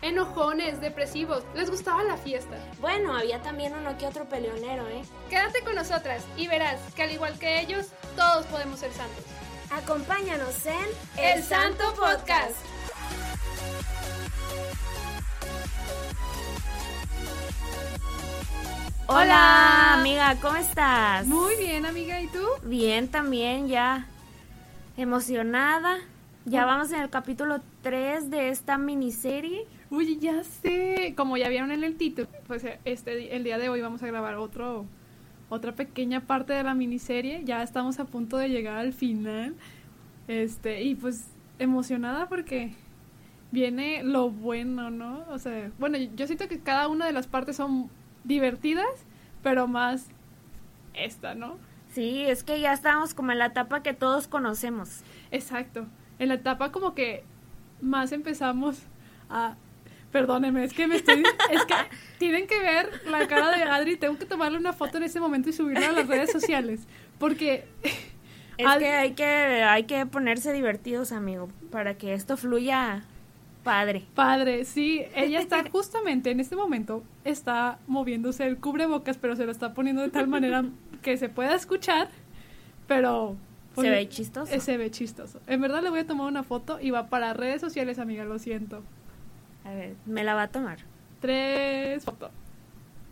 Enojones, depresivos, les gustaba la fiesta. Bueno, había también uno que otro peleonero, ¿eh? Quédate con nosotras y verás que al igual que ellos, todos podemos ser santos. Acompáñanos en El Santo Podcast. Hola, amiga, ¿cómo estás? Muy bien, amiga, ¿y tú? Bien, también, ya emocionada. Ya vamos en el capítulo 3 de esta miniserie. Uy, ya sé. Como ya vieron en el título, pues este el día de hoy vamos a grabar otro otra pequeña parte de la miniserie. Ya estamos a punto de llegar al final. Este, y pues emocionada porque viene lo bueno, ¿no? O sea, bueno, yo siento que cada una de las partes son divertidas, pero más esta, ¿no? Sí, es que ya estamos como en la etapa que todos conocemos. Exacto. En la etapa como que más empezamos a Perdónenme, es que me estoy. es que tienen que ver la cara de Adri. Tengo que tomarle una foto en ese momento y subirla a las redes sociales. Porque. Es que hay que hay que ponerse divertidos, amigo, para que esto fluya padre. Padre, sí. Ella está justamente en este momento, está moviéndose el cubrebocas, pero se lo está poniendo de tal manera que se pueda escuchar, pero... se ve chistoso. Se ve chistoso. En verdad le voy a tomar una foto y va para redes sociales, amiga, lo siento. A ver, me la va a tomar. Tres fotos.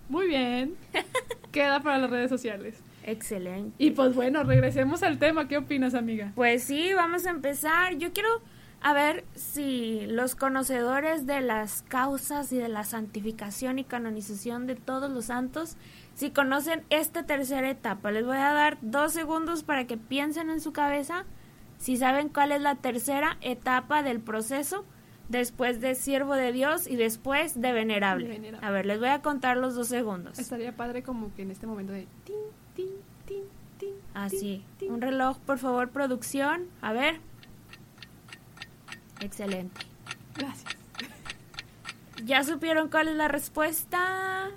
Muy bien. Queda para las redes sociales. Excelente. Y pues bueno, regresemos al tema. ¿Qué opinas, amiga? Pues sí, vamos a empezar. Yo quiero a ver si los conocedores de las causas y de la santificación y canonización de todos los santos, si conocen esta tercera etapa. Les voy a dar dos segundos para que piensen en su cabeza si saben cuál es la tercera etapa del proceso después de siervo de Dios y después de venerable. A ver, les voy a contar los dos segundos. Estaría padre como que en este momento de tin, tin, tin, tin. Así. Un reloj, por favor, producción. A ver. Excelente. Gracias. ¿Ya supieron cuál es la respuesta?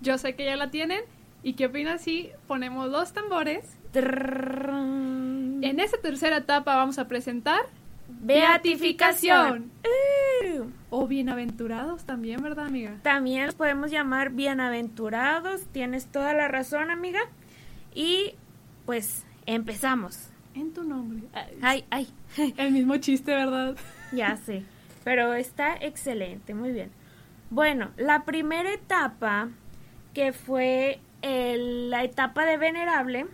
Yo sé que ya la tienen. ¿Y qué opinas si ponemos dos tambores? En esta tercera etapa vamos a presentar Beatificación. O bienaventurados también, ¿verdad, amiga? También los podemos llamar bienaventurados. Tienes toda la razón, amiga. Y pues empezamos. En tu nombre. Ay, ay. El mismo chiste, ¿verdad? Ya sé. Pero está excelente, muy bien. Bueno, la primera etapa, que fue la etapa de venerable,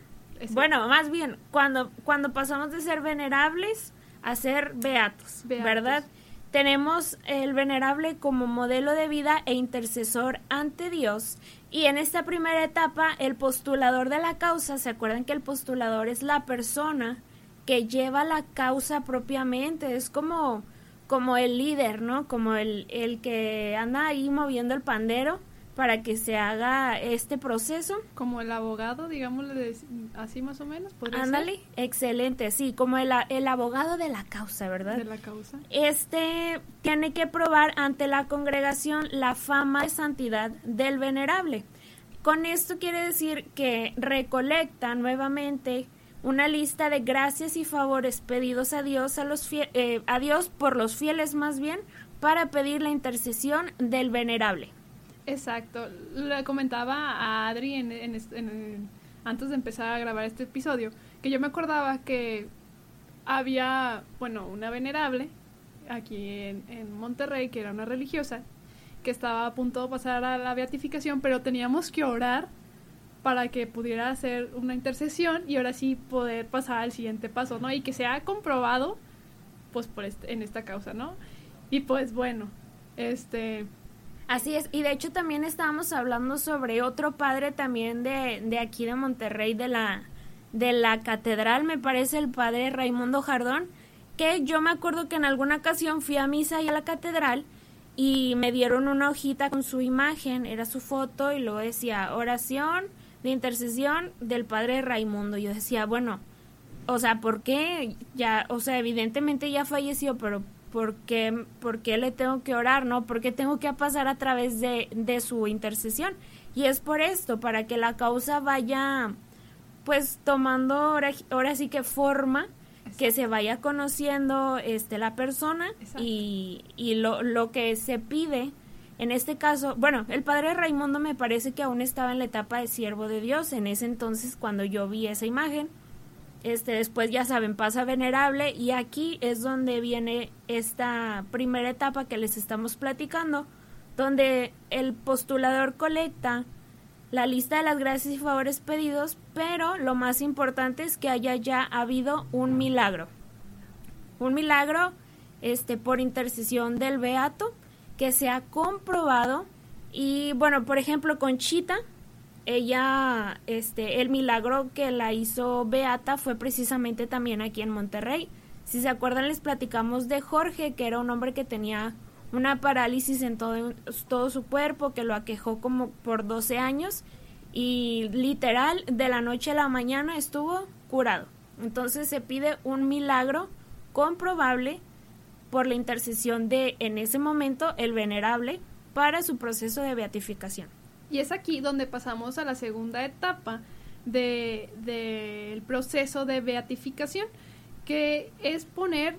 bueno, más bien, cuando, cuando pasamos de ser venerables a ser beatos, ¿verdad? Tenemos el venerable como modelo de vida e intercesor ante Dios. Y en esta primera etapa, el postulador de la causa, ¿se acuerdan que el postulador es la persona que lleva la causa propiamente? Es como, como el líder, ¿no? Como el, el que anda ahí moviendo el pandero para que se haga este proceso. Como el abogado, digámosle así más o menos. Ándale, excelente, sí, como el, el, abogado de la causa, ¿verdad? De la causa. Este tiene que probar ante la congregación la fama de santidad del venerable. Con esto quiere decir que recolecta nuevamente una lista de gracias y favores pedidos a Dios, a, los eh, a Dios por los fieles más bien, para pedir la intercesión del venerable. Exacto. Le comentaba a Adri antes de empezar a grabar este episodio que yo me acordaba que había, bueno, una venerable aquí en, en Monterrey que era una religiosa que estaba a punto de pasar a la beatificación, pero teníamos que orar para que pudiera hacer una intercesión y ahora sí poder pasar al siguiente paso, ¿no? Y que se ha comprobado, pues, por este, en esta causa, ¿no? Y pues bueno, este, Así es, y de hecho también estábamos hablando sobre otro padre también de, de aquí de Monterrey, de la, de la catedral, me parece el padre Raimundo Jardón, que yo me acuerdo que en alguna ocasión fui a misa y a la catedral y me dieron una hojita con su imagen, era su foto y luego decía oración de intercesión del padre Raimundo. Yo decía, bueno, o sea, ¿por qué? Ya, o sea, evidentemente ya falleció, pero ¿por qué, por qué le tengo que orar, no? ¿Por qué tengo que pasar a través de, de su intercesión? Y es por esto, para que la causa vaya, pues, tomando ahora, ahora sí que forma, que se vaya conociendo este la persona y, y lo, lo que se pide en este caso, bueno, el padre Raimundo me parece que aún estaba en la etapa de siervo de Dios en ese entonces cuando yo vi esa imagen. Este, después ya saben, pasa venerable y aquí es donde viene esta primera etapa que les estamos platicando, donde el postulador colecta la lista de las gracias y favores pedidos, pero lo más importante es que haya ya habido un milagro. Un milagro este por intercesión del beato que se ha comprobado y bueno, por ejemplo, Conchita ella, este, el milagro que la hizo Beata fue precisamente también aquí en Monterrey. Si se acuerdan, les platicamos de Jorge, que era un hombre que tenía una parálisis en todo, todo su cuerpo, que lo aquejó como por 12 años y literal de la noche a la mañana estuvo curado. Entonces se pide un milagro comprobable por la intercesión de, en ese momento, el venerable para su proceso de beatificación. Y es aquí donde pasamos a la segunda etapa del de, proceso de beatificación, que es poner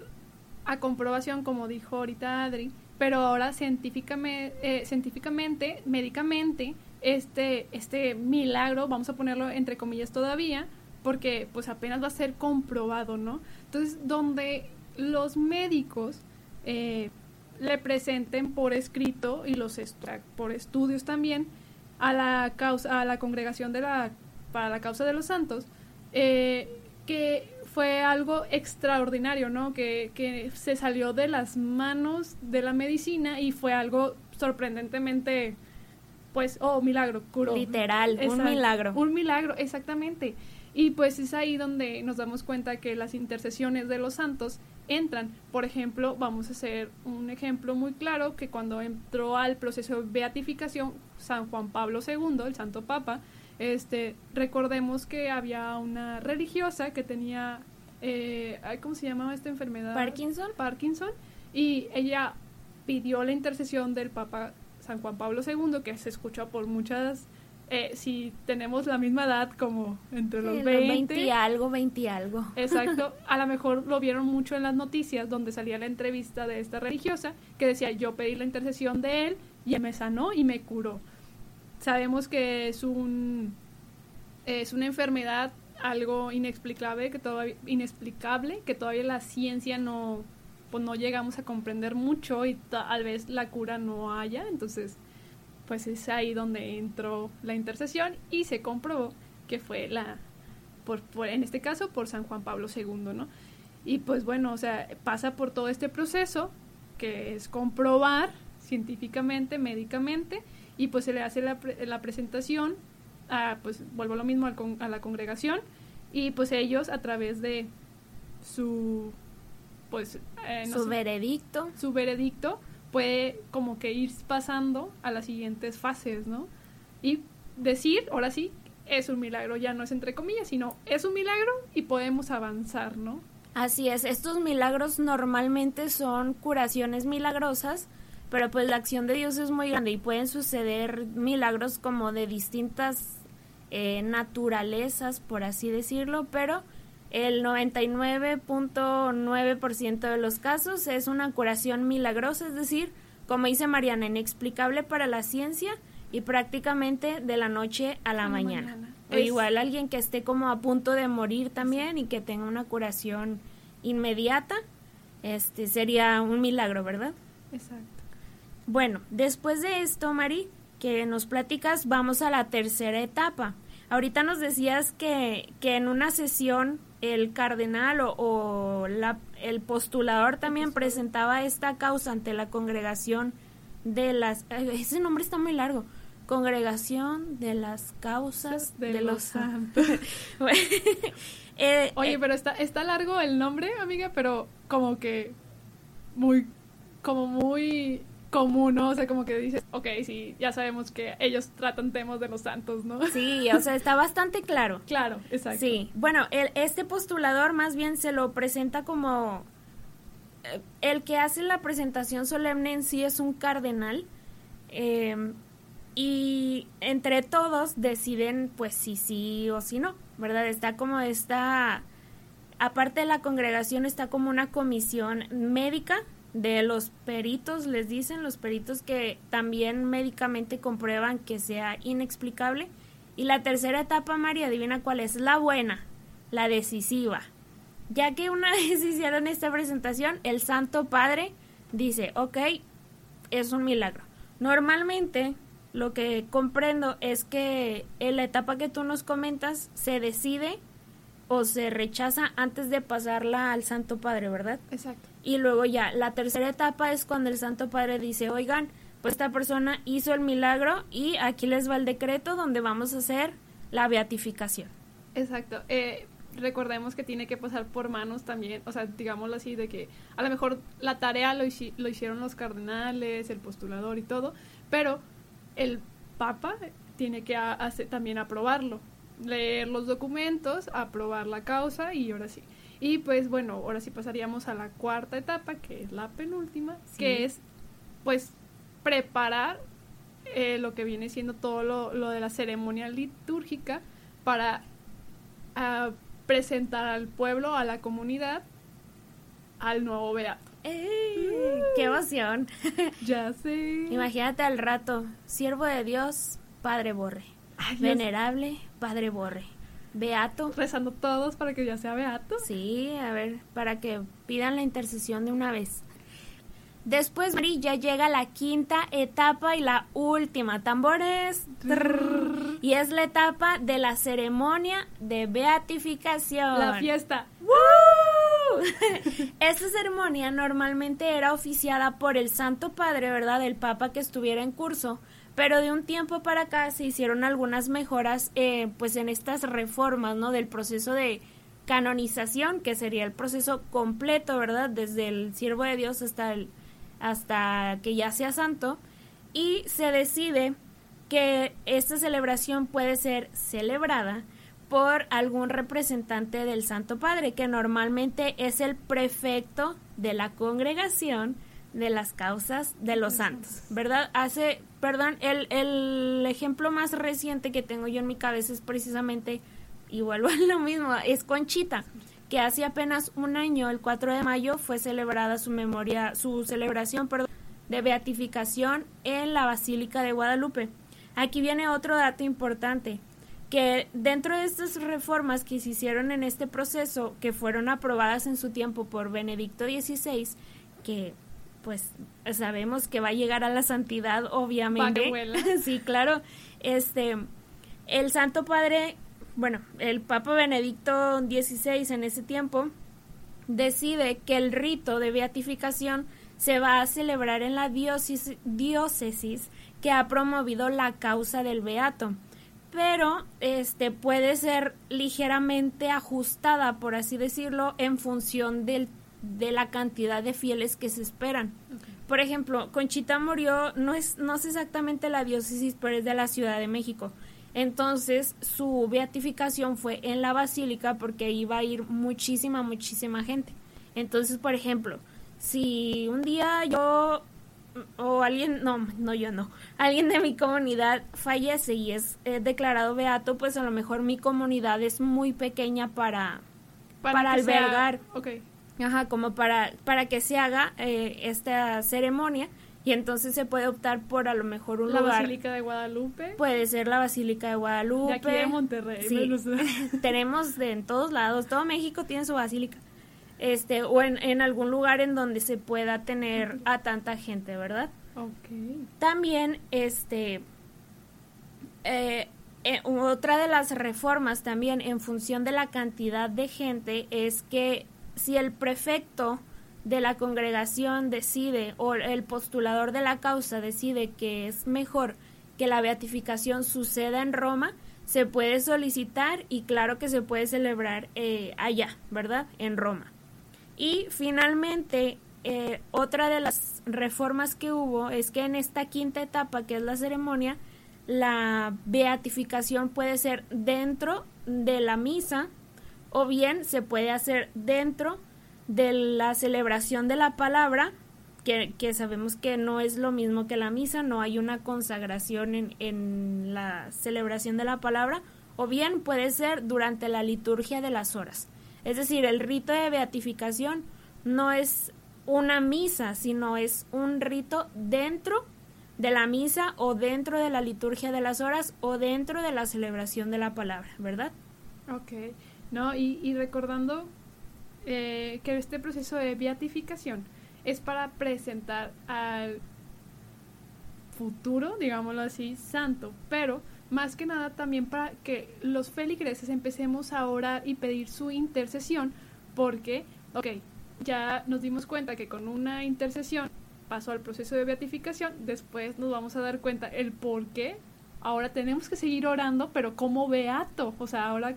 a comprobación, como dijo ahorita Adri, pero ahora científicamente, eh, científicamente médicamente, este, este milagro, vamos a ponerlo entre comillas todavía, porque pues apenas va a ser comprobado, ¿no? Entonces, donde los médicos eh, le presenten por escrito y los por estudios también a la causa, a la congregación de la, para la causa de los santos, eh, que fue algo extraordinario, ¿no? Que, que se salió de las manos de la medicina y fue algo sorprendentemente, pues, oh, milagro, curó. Literal, un milagro. Un milagro, exactamente. Y pues es ahí donde nos damos cuenta que las intercesiones de los santos entran. Por ejemplo, vamos a hacer un ejemplo muy claro que cuando entró al proceso de beatificación San Juan Pablo II, el Santo Papa, este, recordemos que había una religiosa que tenía, eh, ¿cómo se llamaba esta enfermedad? Parkinson. Parkinson. Y ella pidió la intercesión del Papa San Juan Pablo II, que se escuchó por muchas eh, si tenemos la misma edad como entre los 20, y algo, 20 y algo. Exacto, a lo mejor lo vieron mucho en las noticias donde salía la entrevista de esta religiosa que decía yo pedí la intercesión de él y me sanó y me curó. Sabemos que es un es una enfermedad algo inexplicable que todavía inexplicable que todavía la ciencia no pues no llegamos a comprender mucho y tal vez la cura no haya, entonces pues es ahí donde entró la intercesión y se comprobó que fue la, por, en este caso, por San Juan Pablo II, ¿no? Y pues bueno, o sea, pasa por todo este proceso que es comprobar científicamente, médicamente, y pues se le hace la, la presentación, a, pues vuelvo lo mismo a la congregación, y pues ellos a través de su, pues... Eh, su veredicto. Su veredicto, puede como que ir pasando a las siguientes fases, ¿no? Y decir, ahora sí, es un milagro, ya no es entre comillas, sino es un milagro y podemos avanzar, ¿no? Así es, estos milagros normalmente son curaciones milagrosas, pero pues la acción de Dios es muy grande y pueden suceder milagros como de distintas eh, naturalezas, por así decirlo, pero el 99.9% de los casos es una curación milagrosa, es decir, como dice Mariana, inexplicable para la ciencia y prácticamente de la noche a la, mañana. O igual alguien que esté como a punto de morir también y que tenga una curación inmediata, este sería un milagro, ¿verdad? Exacto. Bueno, después de esto, Mari, que nos platicas, vamos a la tercera etapa. Ahorita nos decías que, que en una sesión el cardenal o, la, el postulador también presentaba esta causa ante la congregación de las... Ese nombre está muy largo. Congregación de las causas de, los santos. Eh, Oye, eh, pero está, está largo el nombre, amiga, pero como que muy, como muy común, ¿no? O sea, como que dices, ok, sí, ya sabemos que ellos tratan temas de los santos, ¿no? Sí, o sea, está bastante claro. Claro, exacto. Sí, bueno, el, este postulador más bien se lo presenta como... eh, El que hace la presentación solemne en sí es un cardenal eh, y entre todos deciden pues si sí o si no, ¿verdad? Está como esta... Aparte de la congregación está como una comisión médica de los peritos, les dicen, los peritos que también médicamente comprueban que sea inexplicable. Y la tercera etapa, María, adivina cuál es, la buena, la decisiva. Ya que una vez hicieron esta presentación, el Santo Padre dice, ok, es un milagro. Normalmente lo que comprendo es que en la etapa que tú nos comentas se decide o se rechaza antes de pasarla al Santo Padre, ¿verdad? Exacto. Y luego ya, la tercera etapa es cuando el Santo Padre dice, oigan, pues esta persona hizo el milagro y aquí les va el decreto donde vamos a hacer la beatificación. Exacto. Eh, recordemos que tiene que pasar por manos también, o sea, digámoslo así, de que a lo mejor la tarea lo, lo hicieron los cardenales, el postulador y todo, pero el Papa tiene que hacer- también aprobarlo, leer los documentos, aprobar la causa y ahora sí. Y pues bueno, ahora sí pasaríamos a la cuarta etapa, que es la penúltima, Sí. que es pues preparar eh, lo que viene siendo todo lo, lo de la ceremonia litúrgica para ah, presentar al pueblo, a la comunidad, al nuevo beato. ¡Ey! ¡Qué emoción! Ya sé. Imagínate al rato, siervo de Dios, Padre Borre. Ay, Venerable, Padre Borre. Beato. rezando todos para que ya sea beato. Sí, a ver, para que pidan la intercesión de una vez. Después, Mari, ya llega la quinta etapa y la última. Tambores. Trrr. y es la etapa de la ceremonia de beatificación. La fiesta. ¡Woo! Esta ceremonia normalmente era oficiada por el Santo Padre, ¿verdad? El Papa que estuviera en curso. Pero de un tiempo para acá se hicieron algunas mejoras, eh, pues en estas reformas, ¿no? Del proceso de canonización, que sería el proceso completo, ¿verdad? Desde el siervo de Dios hasta el, hasta que ya sea santo. Y se decide que esta celebración puede ser celebrada por algún representante del Santo Padre, que normalmente es el prefecto de la congregación de las causas de los santos, ¿verdad? Hace, perdón, el, el ejemplo más reciente que tengo yo en mi cabeza es precisamente, y vuelvo a lo mismo, es Conchita, que hace apenas un año, el 4 de mayo, fue celebrada su memoria, su celebración, perdón, de beatificación en la Basílica de Guadalupe. Aquí viene otro dato importante, que dentro de estas reformas que se hicieron en este proceso, que fueron aprobadas en su tiempo por Benedicto XVI, que pues sabemos que va a llegar a la santidad, obviamente. Sí, claro. Este, el Santo Padre, bueno, el Papa Benedicto XVI en ese tiempo decide que el rito de beatificación se va a celebrar en la diócesis, diócesis que ha promovido la causa del beato pero este puede ser ligeramente ajustada por así decirlo en función del, de la cantidad de fieles que se esperan. Por ejemplo Conchita murió no es no sé exactamente la diócesis pero es de la Ciudad de México. Entonces su beatificación fue en la basílica porque iba a ir muchísima muchísima gente. Entonces por ejemplo si un día yo o alguien, no, no yo no, alguien de mi comunidad fallece y es eh, declarado beato, pues a lo mejor mi comunidad es muy pequeña para, para, sea- albergar. Ajá, como para, para que se haga eh, esta ceremonia y entonces se puede optar por a lo mejor un La lugar, Basílica de Guadalupe. puede ser la Basílica de Guadalupe, De aquí de Monterrey. Sí. tenemos de en todos lados, todo México tiene su basílica. Este, o en, en algún lugar en donde se pueda tener a tanta gente, ¿verdad? ok. También, este, eh, eh, otra de las reformas también en función de la cantidad de gente es que si el prefecto de la congregación decide o el postulador de la causa decide que es mejor que la beatificación suceda en Roma, se puede solicitar y claro que se puede celebrar eh, allá, ¿verdad? En Roma. Y finalmente, eh, otra de las reformas que hubo es que en esta quinta etapa, que es la ceremonia, la beatificación puede ser dentro de la misa o bien se puede hacer dentro de la celebración de la palabra, que, que, sabemos que no es lo mismo que la misa, no hay una consagración en, en la celebración de la palabra, o bien puede ser durante la liturgia de las horas. Es decir, el rito de beatificación no es una misa, sino es un rito dentro de la misa o dentro de la liturgia de las horas o dentro de la celebración de la palabra, ¿verdad? Ok, no, y, y recordando eh, que este proceso de beatificación es para presentar al futuro, digámoslo así, santo, pero más que nada también para que los feligreses empecemos a orar y pedir su intercesión, porque, ok, ya nos dimos cuenta que con una intercesión pasó al proceso de beatificación, después nos vamos a dar cuenta el por qué. Ahora tenemos que seguir orando, pero como beato, o sea, ahora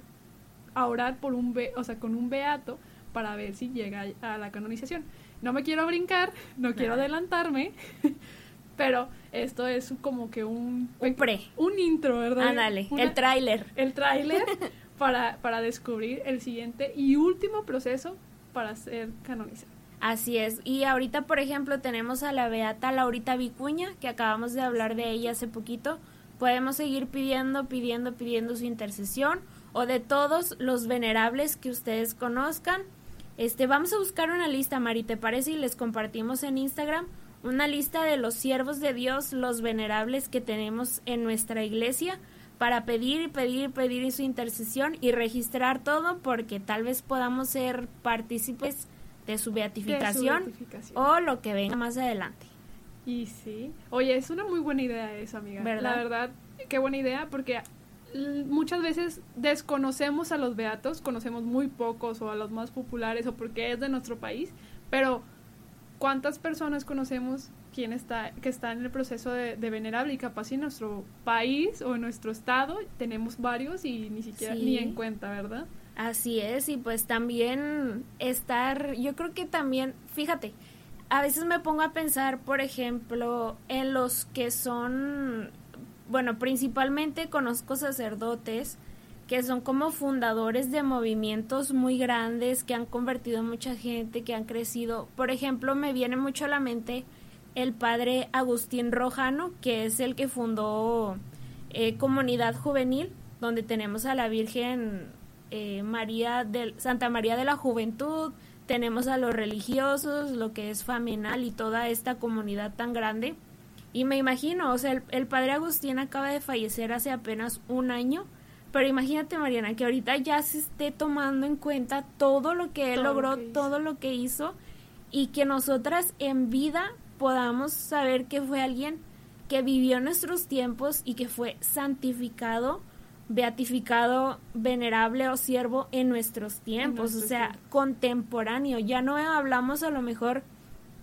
a orar por un be o sea, con un beato para ver si llega a la canonización. No me quiero brincar, no quiero adelantarme, pero esto es como que un un pre, un intro, ¿verdad? Ah, dale, el tráiler. El tráiler para para descubrir el siguiente y último proceso para ser canonizado. Así es. Y ahorita, por ejemplo, tenemos a la beata Laurita Vicuña, que acabamos de hablar de ella hace poquito. Podemos seguir pidiendo, pidiendo, pidiendo su intercesión o de todos los venerables que ustedes conozcan. Este, vamos a buscar una lista, Mari, ¿te parece? Y les compartimos en Instagram una lista de los siervos de Dios, los venerables que tenemos en nuestra iglesia para pedir y pedir y pedir su intercesión y registrar todo porque tal vez podamos ser partícipes de su beatificación, De su beatificación. o lo que venga más adelante. Y sí. Oye, es una muy buena idea eso, amiga. ¿Verdad? La verdad, qué buena idea, porque muchas veces desconocemos a los beatos, conocemos muy pocos o a los más populares o porque es de nuestro país, pero ¿cuántas personas conocemos quién está, que está en el proceso de, de venerable y capaz en nuestro país o en nuestro estado tenemos varios y ni siquiera Sí. ni en cuenta, ¿verdad? Así es, y pues también estar, yo creo que también, fíjate, a veces me pongo a pensar, por ejemplo, en los que son, bueno, principalmente conozco sacerdotes que son como fundadores de movimientos muy grandes que han convertido a mucha gente, que han crecido. Por ejemplo, me viene mucho a la mente el padre Agustín Rojano, que es el que fundó eh, Comunidad Juvenil, donde tenemos a la Virgen eh, María del Santa María de la Juventud, tenemos a los religiosos, lo que es Famenal y toda esta comunidad tan grande. Y me imagino, o sea, el, el padre Agustín acaba de fallecer hace apenas un año, pero imagínate, Mariana, que ahorita ya se esté tomando en cuenta todo lo que él Todo logró, que todo lo que hizo, y que nosotras en vida podamos saber que fue alguien que vivió nuestros tiempos y que fue santificado, beatificado, venerable o siervo en nuestros tiempos, o sea, contemporáneo. Ya no hablamos a lo mejor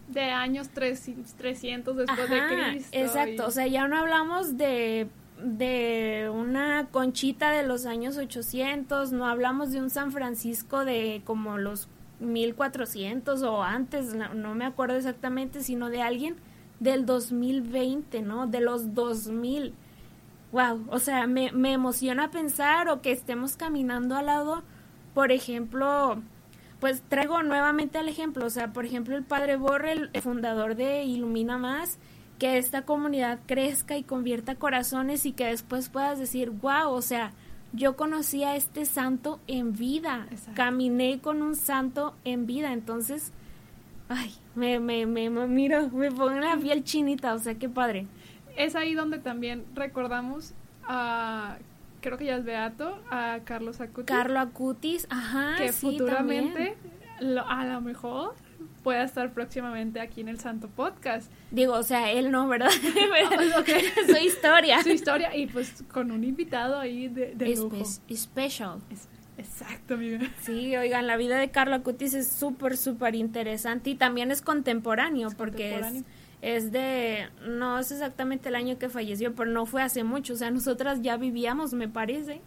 De años tres- 300 después de Cristo. Exacto, y- o sea, ya no hablamos de, de una conchita de los años 800, no hablamos de un San Francisco de como los 1400 o antes, no, no me acuerdo exactamente, sino de alguien del 2020, ¿no? De los 2000. Wow, o sea, me, me emociona pensar o que estemos caminando al lado, por ejemplo, pues traigo nuevamente el ejemplo, o sea, por ejemplo, el padre Borre, el fundador de Ilumina Más, que esta comunidad crezca y convierta corazones y que después puedas decir, wow, o sea, yo conocí a este santo en vida, Exacto. caminé con un santo en vida, entonces, ay, me, me, me, me miro, me pongo la piel chinita, o sea, qué padre. es ahí donde también recordamos a, creo que ya es Beato, a Carlos Acuti. Carlo Acutis, ajá, que sí, futuramente, lo- a lo mejor, pueda estar próximamente aquí en el Santo Podcast. Digo, o sea, él no, ¿verdad? Ok. Su historia. Su historia y pues con un invitado ahí de, de lujo. Espe- special. Es- Exacto, amiga. Sí, oigan, la vida de Carlo Acutis es súper, súper interesante y también es contemporáneo Es porque contemporáneo. Es, es de, no es exactamente el año que falleció, pero no fue hace mucho, o sea, nosotras ya vivíamos, me parece,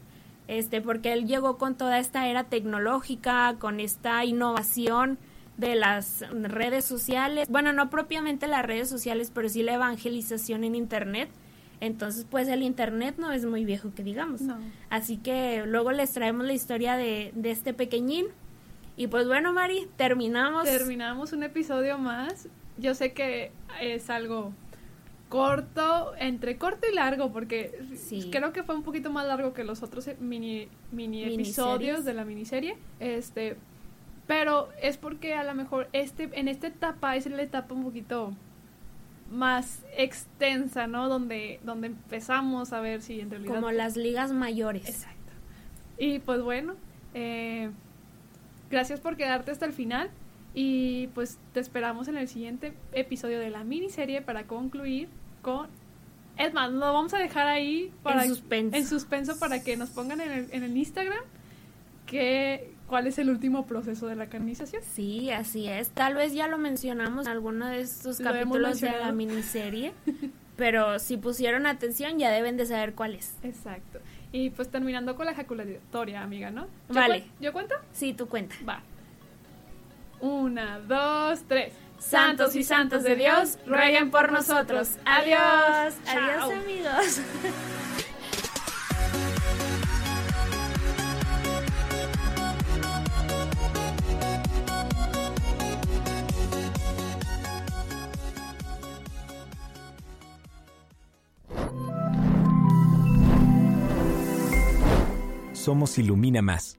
este, porque él llegó con toda esta era tecnológica, con esta innovación de las redes sociales, bueno, no propiamente las redes sociales, pero sí la evangelización en Internet. Entonces, pues el Internet no es muy viejo que digamos. Así que luego les traemos la historia de, de este pequeñín. Y pues bueno, Mari, terminamos. Terminamos un episodio más. Yo sé que es algo corto, entre corto y largo, porque creo que fue un poquito más largo que los otros mini, mini episodios de la miniserie. Este, pero es porque a lo mejor este, en esta etapa es la etapa un poquito más extensa, ¿no? Donde, donde empezamos a ver si en realidad... Como las ligas mayores. Exacto. Y pues bueno, eh, gracias por quedarte hasta el final y pues te esperamos en el siguiente episodio de la miniserie para concluir con... Es más, lo vamos a dejar ahí para, en suspenso. En suspenso para que nos pongan en el, en el Instagram que, cuál es el último proceso de la canonización. Sí, así es. Tal vez ya lo mencionamos en alguno de estos capítulos de la miniserie, pero si pusieron atención ya deben de saber cuál es. Exacto. Y pues terminando con la ejaculatoria, amiga, ¿no? vale. ¿Yo cuento? Sí, tú cuenta. Va. Una, dos, tres. Santos y santos de Dios, rueguen por nosotros. Adiós. Adiós, amigos. Somos Ilumina Más.